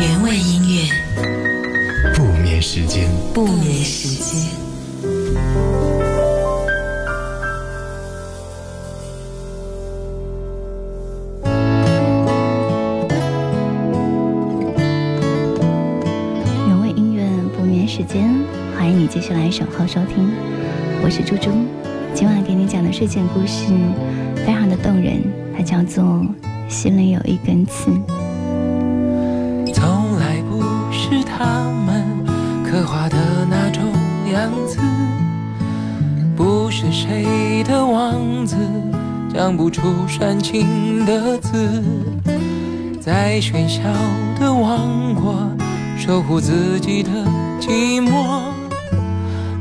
原味音乐，不眠时间，不眠时间。原味音乐不眠时间，欢迎你继续来守候收听，我是猪猪。今晚给你讲的睡前故事非常的动人，它叫做《心里有一根刺》。样子，不是谁的王子讲不出煽情的字，在喧嚣的王国守护自己的寂寞，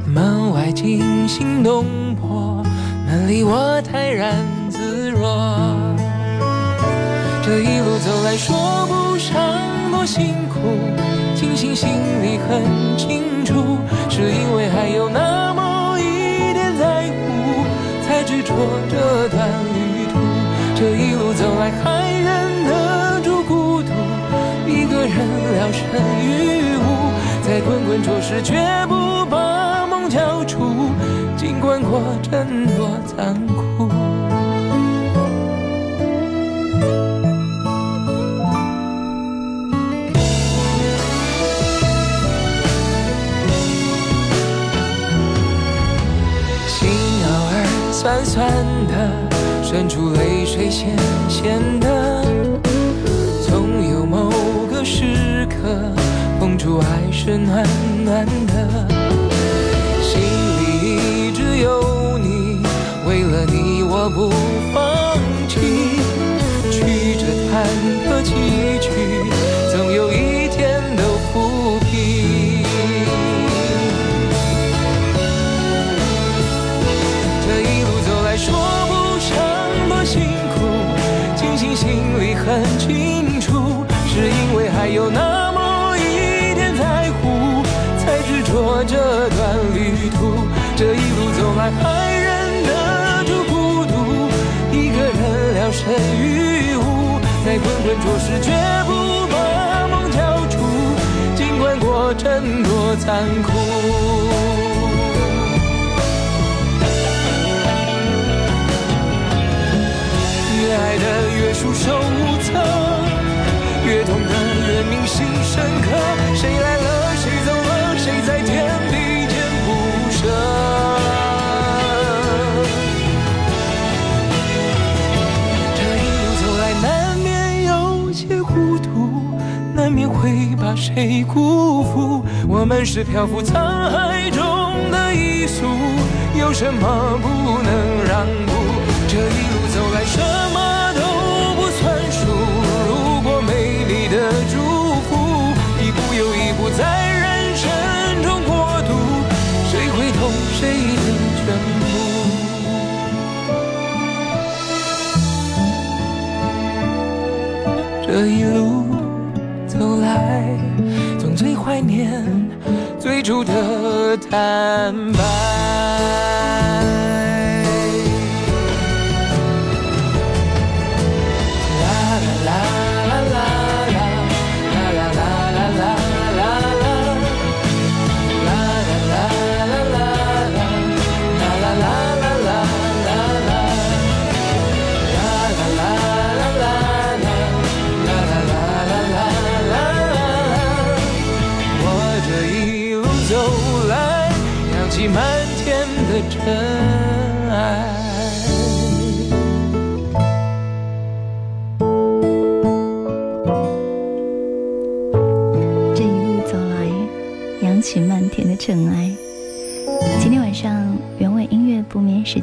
门外惊心动魄，门里我泰然自若。这一路走来，说不上多辛苦，庆幸心里很清楚，是因为还有那么一点在乎，才执着这段旅途。这一路走来，还忍得住孤独，一个人聊胜于无，在滚滚浊世绝不把梦交出，尽管过程多残酷。酸酸的，渗出泪水咸咸的，总有某个时刻，碰触爱是暖暖的。心里一直有你，为了你我不放弃，曲折坎坷崎岖，人聊胜于无，在滚滚浊世绝不把梦交出，尽管过程多残酷。把谁辜负。我们是漂浮沧海中的一粟，有什么不能让步？这一路走来，什么都不算数。如果美丽的祝福，一步又一步在人生中过渡，谁会懂谁的全部？这一路走来，总最怀念最初的坦白。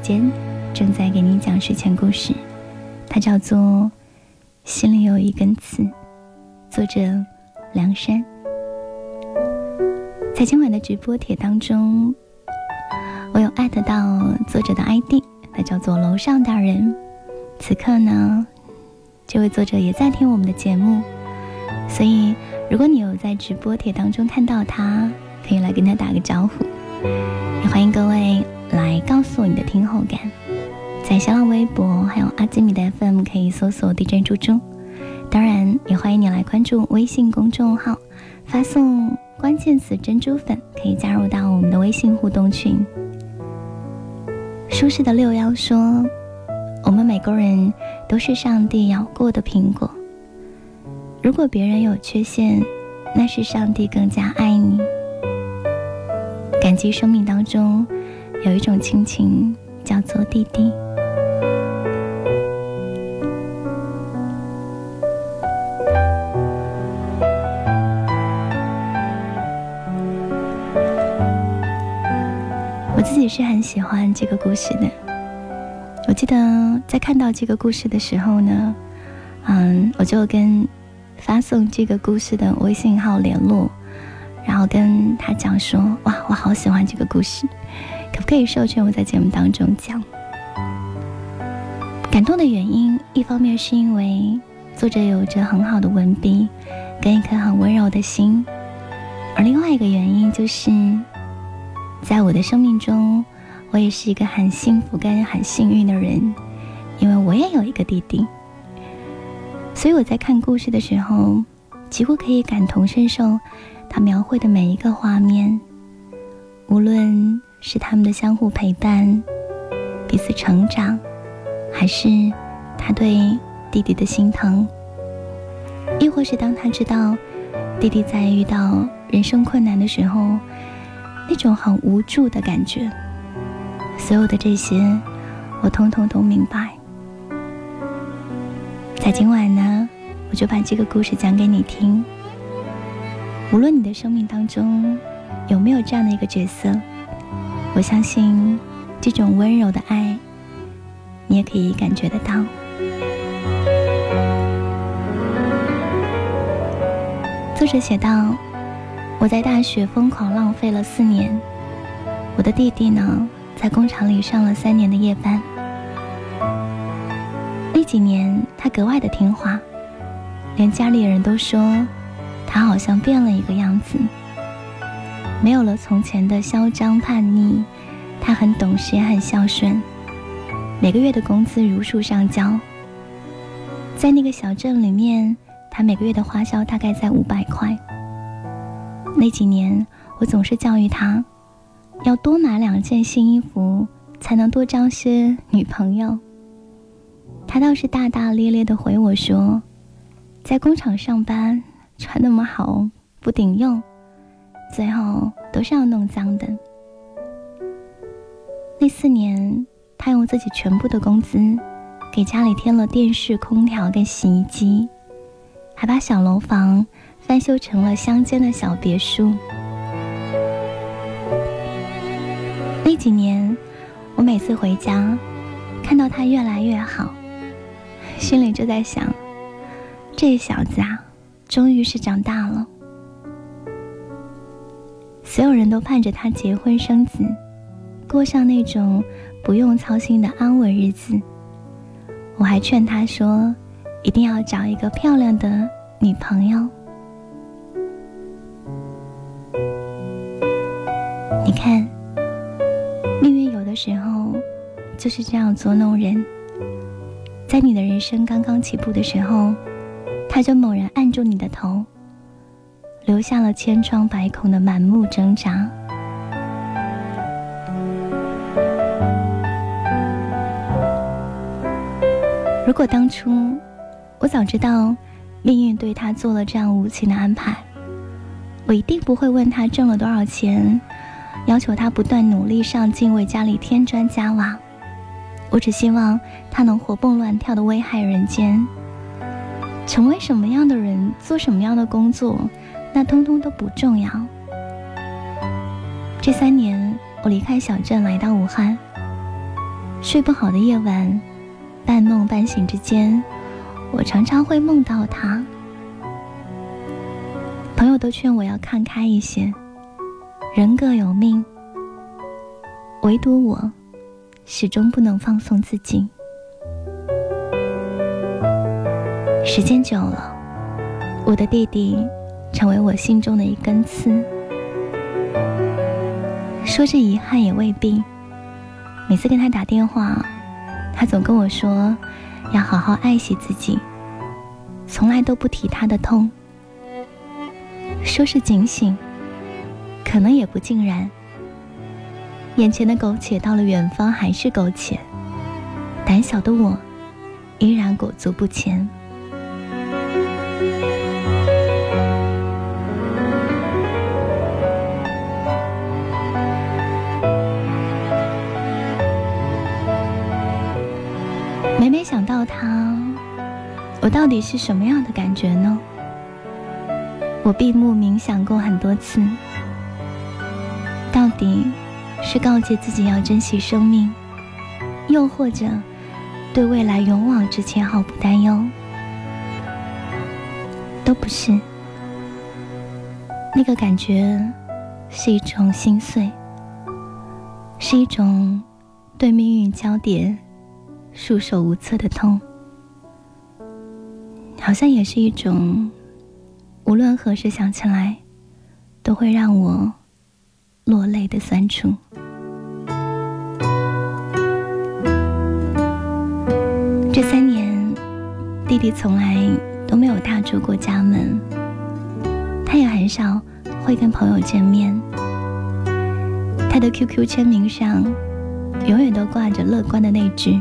间正在给你讲睡前故事，它叫做《心里有一根刺》，作者梁山。在今晚的直播帖当中，我有艾特到作者的 ID，他叫做楼上大人。此刻呢，这位作者也在听我们的节目，所以如果你有在直播帖当中看到他，可以来跟他打个招呼。也欢迎各位来告诉我你的听后感，在新浪微博还有阿基米的 FM 可以搜索 DJ 猪猪，当然，也欢迎你来关注微信公众号，发送关键词“珍珠粉”，可以加入到我们的微信互动群。舒适的六幺说：“我们每个人都是上帝咬过的苹果。如果别人有缺陷，那是上帝更加爱你。感激生命当中有一种亲情，叫做弟弟。”我自己是很喜欢这个故事的。我记得在看到这个故事的时候呢，嗯，我就跟发送这个故事的微信号联络，然后跟他讲说：“哇，我好喜欢这个故事，可不可以授权我在节目当中讲？”感动的原因，一方面是因为作者有着很好的文笔，跟一颗很温柔的心，而另外一个原因就是。在我的生命中，我也是一个很幸福跟很幸运的人，因为我也有一个弟弟。所以我在看故事的时候，几乎可以感同身受他描绘的每一个画面，无论是他们的相互陪伴、彼此成长，还是他对弟弟的心疼，亦或是当他知道弟弟在遇到人生困难的时候。那种很无助的感觉，所有的这些，我通通都明白。在今晚呢，我就把这个故事讲给你听。无论你的生命当中有没有这样的一个角色，我相信这种温柔的爱，你也可以感觉得到。作者写道。我在大学疯狂浪费了四年，我的弟弟呢，在工厂里上了三年的夜班。那几年他格外的听话，连家里人都说他好像变了一个样子，没有了从前的嚣张叛逆，他很懂事也很孝顺，每个月的工资如数上交。在那个小镇里面，他每个月的花销大概在五百块。那几年，我总是教育他，要多买两件新衣服，才能多交些女朋友。他倒是大大咧咧的回我说，在工厂上班穿那么好不顶用，最后都是要弄脏的。那四年，他用自己全部的工资，给家里添了电视、空调跟洗衣机，还把小楼房。翻修成了乡间的小别墅。那几年，我每次回家，看到他越来越好，心里就在想：这小子啊，终于是长大了。所有人都盼着他结婚生子，过上那种不用操心的安稳日子。我还劝他说，一定要找一个漂亮的女朋友。你看，命运有的时候就是这样捉弄人。在你的人生刚刚起步的时候，他就猛然按住你的头，留下了千疮百孔的满目挣扎。如果当初我早知道命运对他做了这样无情的安排，我一定不会问他挣了多少钱。要求他不断努力上进，为家里添砖加瓦。我只希望他能活蹦乱跳的危害人间。成为什么样的人，做什么样的工作，那通通都不重要。这三年，我离开小镇来到武汉。睡不好的夜晚，半梦半醒之间，我常常会梦到他。朋友都劝我要看开一些。人各有命，唯独我，始终不能放松自己。时间久了，我的弟弟成为我心中的一根刺。说着遗憾也未必，每次跟他打电话，他总跟我说要好好爱惜自己。从来都不提他的痛，说是警醒，可能也不尽然。眼前的苟且到了远方还是苟且，胆小的我依然裹足不前。我到底是什么样的感觉呢？我闭目冥想过很多次，到底是告诫自己要珍惜生命，又或者对未来勇往直前毫不担忧？都不是。那个感觉是一种心碎，是一种对命运交叠。束手无策的痛，好像也是一种无论何时想起来都会让我落泪的酸楚。这三年，弟弟从来都没有踏出过家门，他也很少会跟朋友见面。他的 QQ 签名上永远都挂着乐观的那句。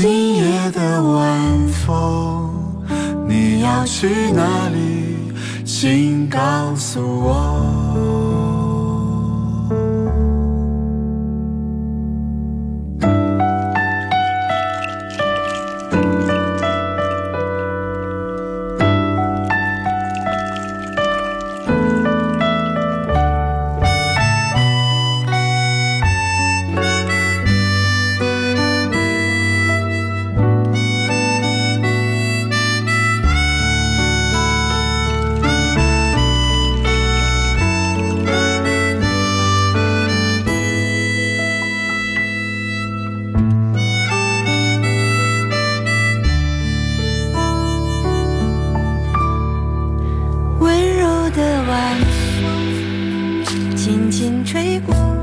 今夜的晚风你要去哪里？请告诉我。的晚风轻轻吹过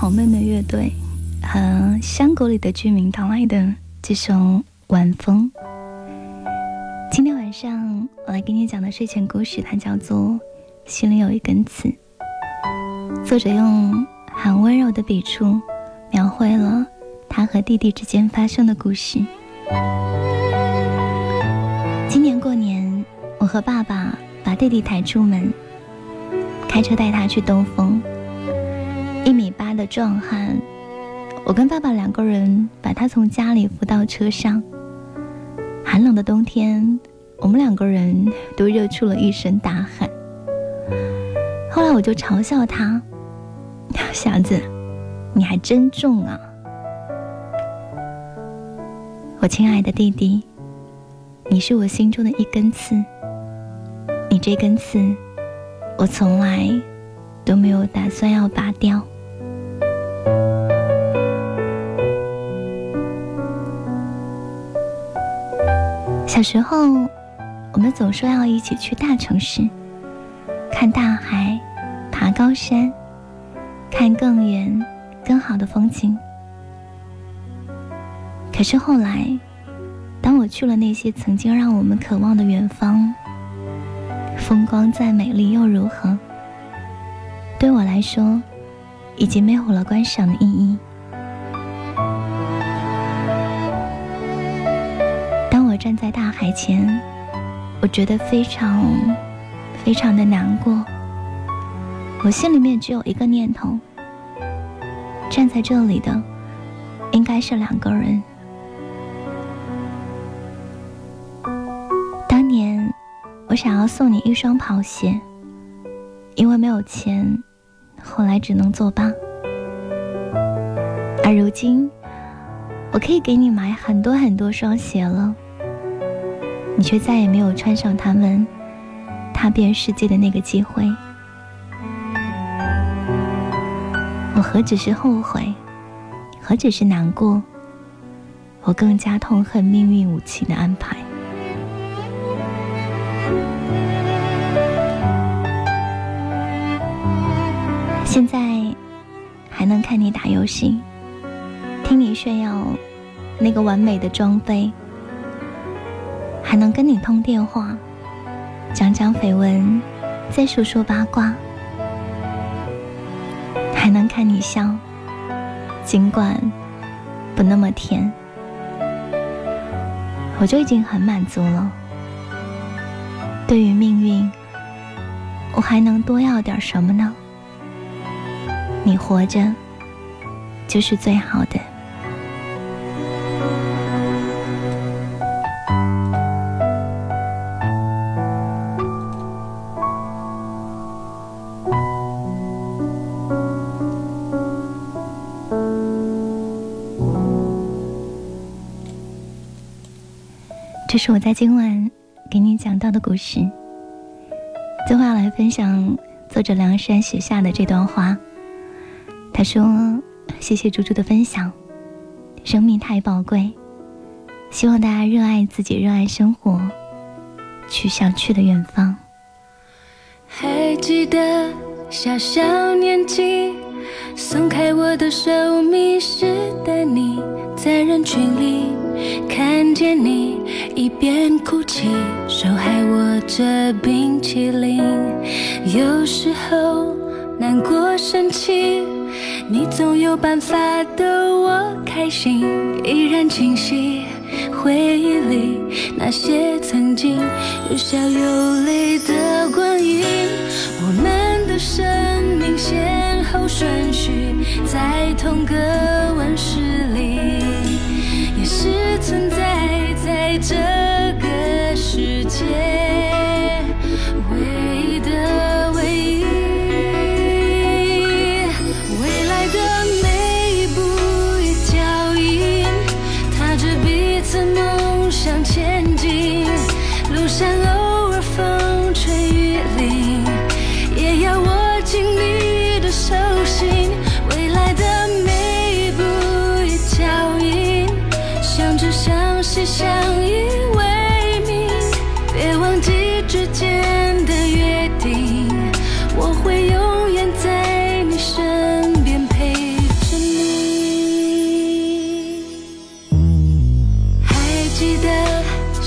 好妹妹乐队和山谷里的居民带来的这首《晚风》。今天晚上我来给你讲的睡前故事，它叫做《心里有一根刺》。作者用很温柔的笔触描绘了他和弟弟之间发生的故事。今年过年，我和爸爸把弟弟抬出门，开车带他去兜风。他的壮汉，我跟爸爸两个人把他从家里扶到车上。寒冷的冬天，我们两个人都热出了一身大汗。后来我就嘲笑他：“小子，你还真重啊！”我亲爱的弟弟，你是我心中的一根刺。你这根刺，我从来都没有打算要拔掉。小时候，我们总说要一起去大城市，看大海，爬高山，看更远、更好的风景。可是后来，当我去了那些曾经让我们渴望的远方，风光再美丽又如何？对我来说，已经没有了观赏的意义。站在大海前，我觉得非常非常的难过。我心里面只有一个念头：站在这里的应该是两个人。当年我想要送你一双跑鞋，因为没有钱，后来只能作罢。而如今，我可以给你买很多很多双鞋了。你却再也没有穿上它们，踏遍世界的那个机会。我何止是后悔，何止是难过，我更加痛恨命运无情的安排。现在还能看你打游戏，听你炫耀那个完美的装备。还能跟你通电话，讲讲绯闻，再说说八卦，还能看你笑，尽管不那么甜，我就已经很满足了。对于命运，我还能多要点什么呢？你活着，就是最好的。这是我在今晚给你讲到的故事。最后要来分享作者梁山写下的这段话。他说：“谢谢猪猪的分享，生命太宝贵，希望大家热爱自己，热爱生活，去想去的远方。”还记得小小年纪，松开我的手，迷失的你，在人群里看见你。一边哭泣，手还握着冰淇淋。有时候难过生气，你总有办法逗我开心。依然清晰回忆里那些曾经有笑有泪的光阴。我们的生命先后。顺序，在同个温室里，是存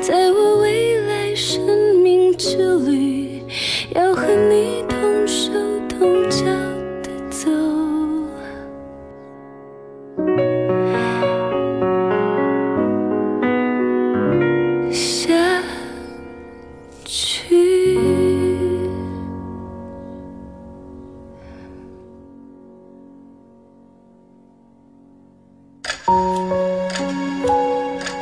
在我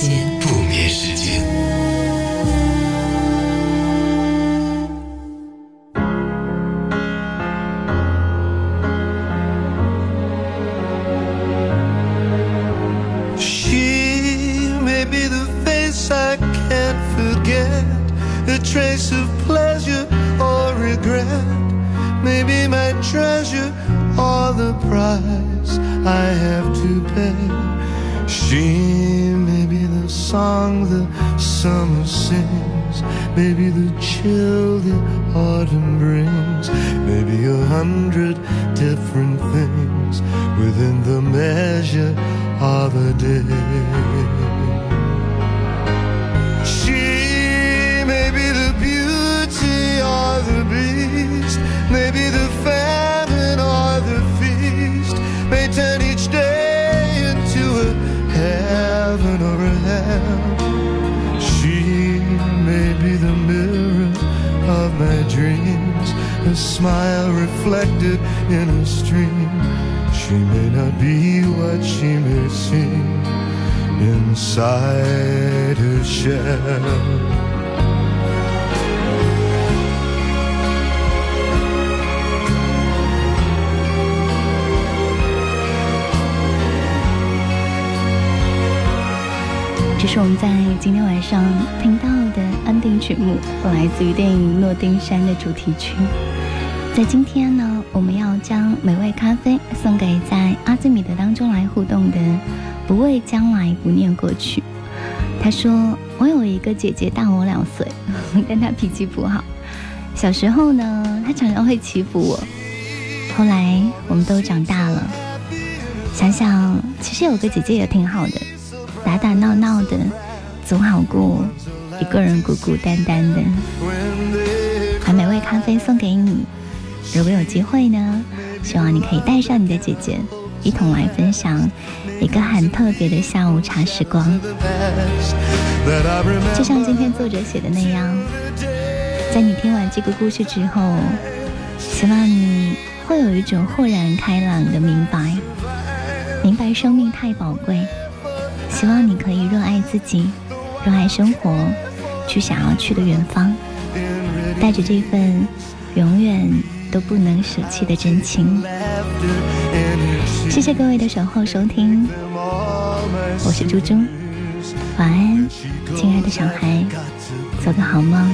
间。不眠时间。 She may be the face I can't forget, a trace of pleasure or regret. Maybe my treasure or the price I have to pay. She may be the song the summer sings, maybe the chill the autumn brings, maybe a hundred different things within the measure of a day. She may be the beauty or the beast, maybe the famine or the feast, may turn each day into a heaven or a She may be the mirror of my dreams. a smile reflected in a stream. She may not be what she may seem inside her shell. “这是我们在今天晚上听到的安定曲目，来自于电影《诺丁山》的主题曲。在今天呢，我们要将美味咖啡送给在阿兹米德当中来互动的“不畏将来，不念过去”。他说：“我有一个姐姐大我两岁，但她脾气不好。小时候呢，她常常会欺负我。后来我们都长大了，想想其实有个姐姐也挺好的，打打闹闹的，总好过一个人孤孤单单的。把美味咖啡送给你。”如果有机会呢，希望你可以带上你的姐姐，一同来分享一个很特别的下午茶时光。就像今天作者写的那样，在你听完这个故事之后，希望你会有一种豁然开朗的明白，明白生命太宝贵。希望你可以热爱自己，热爱生活，去想要去的远方，带着这份永远。都不能舍弃的真情。谢谢各位的守候收听，我是猪猪，晚安，亲爱的小孩，做个好梦。